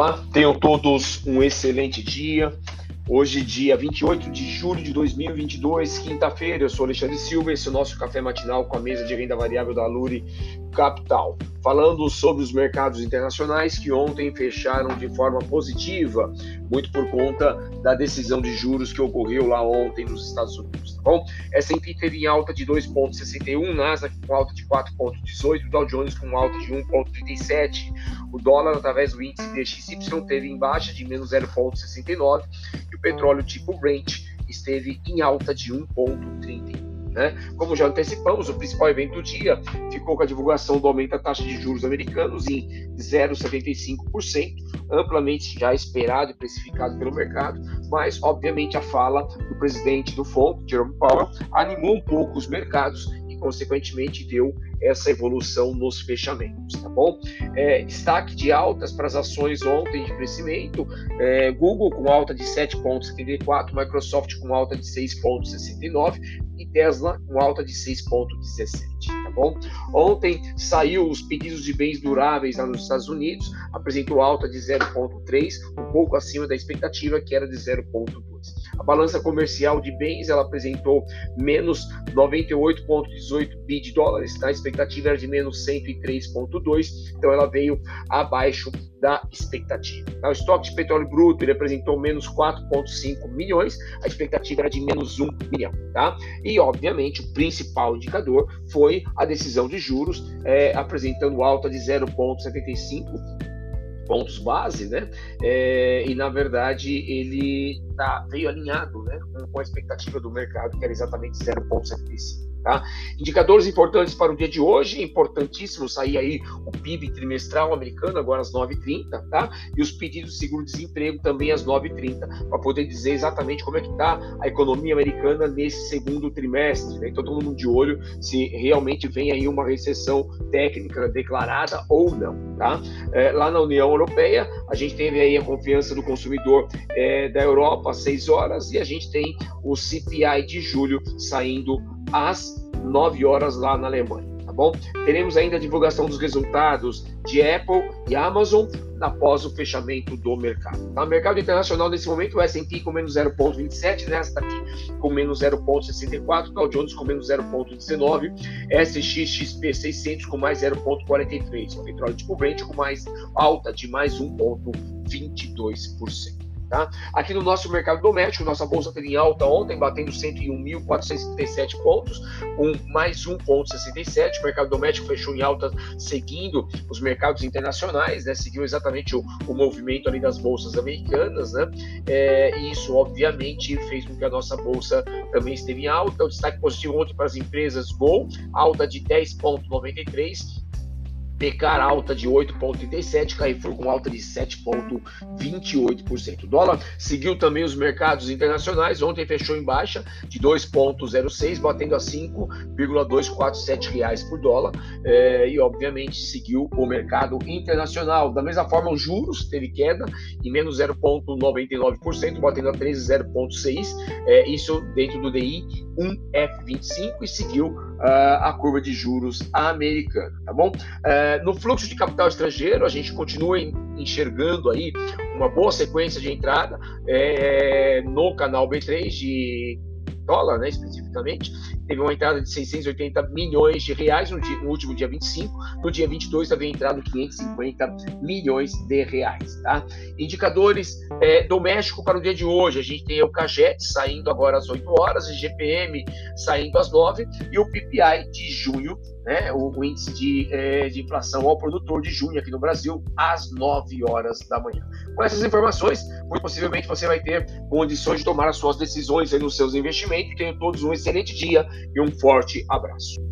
Olá, tenham todos um excelente dia. Hoje, dia 28 de julho de 2022, quinta-feira, eu sou Alexandre Silva, esse é o nosso café matinal com a mesa de renda variável da Luri Capital. Falando sobre os mercados internacionais que ontem fecharam de forma positiva, muito por conta da decisão de juros que ocorreu lá ontem nos Estados Unidos, tá bom? S&P teve em alta de 2,61, Nasdaq com alta de 4,18, Dow Jones com alta de 1,37, o dólar através do índice DXY teve em baixa de menos 0,69 e o petróleo tipo Brent esteve em alta de 1,31. Né? Como já antecipamos, o principal evento do dia ficou com a divulgação do aumento da taxa de juros americanos em 0,75%, amplamente já esperado e precificado pelo mercado, mas obviamente a fala do presidente do fundo, Jerome Powell, animou um pouco os mercados consequentemente deu essa evolução nos fechamentos, tá bom? É, destaque de altas para as ações ontem de crescimento, é, Google com alta de 7,74, Microsoft com alta de 6,69 e Tesla com alta de 6,17, tá bom? Ontem saiu os pedidos de bens duráveis lá nos Estados Unidos, apresentou alta de 0,3, um pouco acima da expectativa que era de 0,2. A balança comercial de bens ela apresentou menos 98,18 bi de dólares, tá? a expectativa era de menos 103,2, então ela veio abaixo da expectativa. Tá? O estoque de petróleo bruto ele apresentou menos 4,5 milhões, a expectativa era de menos 1 milhão. Tá? E, obviamente, o principal indicador foi a decisão de juros, é, apresentando alta de 0,75 pontos base, né? É, e na verdade ele tá, veio alinhado né, com, a expectativa do mercado, que era exatamente 0,75. Tá? Indicadores importantes para o dia de hoje, importantíssimo sair aí o PIB trimestral americano agora às 9h30, tá? E os pedidos de seguro-desemprego também às 9h30, para poder dizer exatamente como é que está a economia americana nesse segundo trimestre, né? Então todo mundo de olho se realmente vem aí uma recessão técnica declarada ou não, tá? É, lá na União Europeia, a gente teve aí a confiança do consumidor é, da Europa às 6 horas e a gente tem o CPI de julho saindo às 9 horas lá na Alemanha, tá bom? Teremos ainda a divulgação dos resultados de Apple e Amazon após o fechamento do mercado. Tá? Mercado internacional nesse momento, o S&P com menos 0,27, Nasdaq com menos 0,64, Dow Jones com menos 0,19, SXXP 600 com mais 0,43, o petróleo tipo Brent com mais alta de mais 1,22%. Tá? Aqui no nosso mercado doméstico, nossa bolsa teve em alta ontem, batendo 101.437 pontos, com mais 1,67. O mercado doméstico fechou em alta, seguindo os mercados internacionais, né? seguiu exatamente o, o movimento ali das bolsas americanas. Né? É, e isso, obviamente, fez com que a nossa bolsa também esteve em alta. O destaque positivo ontem para as empresas Gol, alta de 10,93 Pecar alta de 8,37%, Carrefour com alta de 7,28%. O dólar seguiu também os mercados internacionais, ontem fechou em baixa de 2,06, batendo a 5,247 reais por dólar, é, e obviamente seguiu o mercado internacional. Da mesma forma, os juros teve queda em menos 0,99%, batendo a 13,06, é, isso dentro do DI 1F25 e seguiu a curva de juros americana, tá bom? Uh, no fluxo de capital estrangeiro, a gente continua enxergando aí uma boa sequência de entrada é, no canal B3 de dólar, né, especificamente, teve uma entrada de 680 milhões de reais no, dia, no último dia 25, no dia 22 havia entrado 550 milhões de reais. Tá? Indicadores é, doméstico para o dia de hoje, a gente tem o CAGET saindo agora às 8 horas, o GPM saindo às 9 e o PPI de junho, né, o, o índice de, é, de inflação ao produtor de junho aqui no Brasil, às 9 horas da manhã. Com essas informações, muito possivelmente você vai ter condições de tomar as suas decisões nos seus investimentos. Tenham todos um excelente dia e um forte abraço.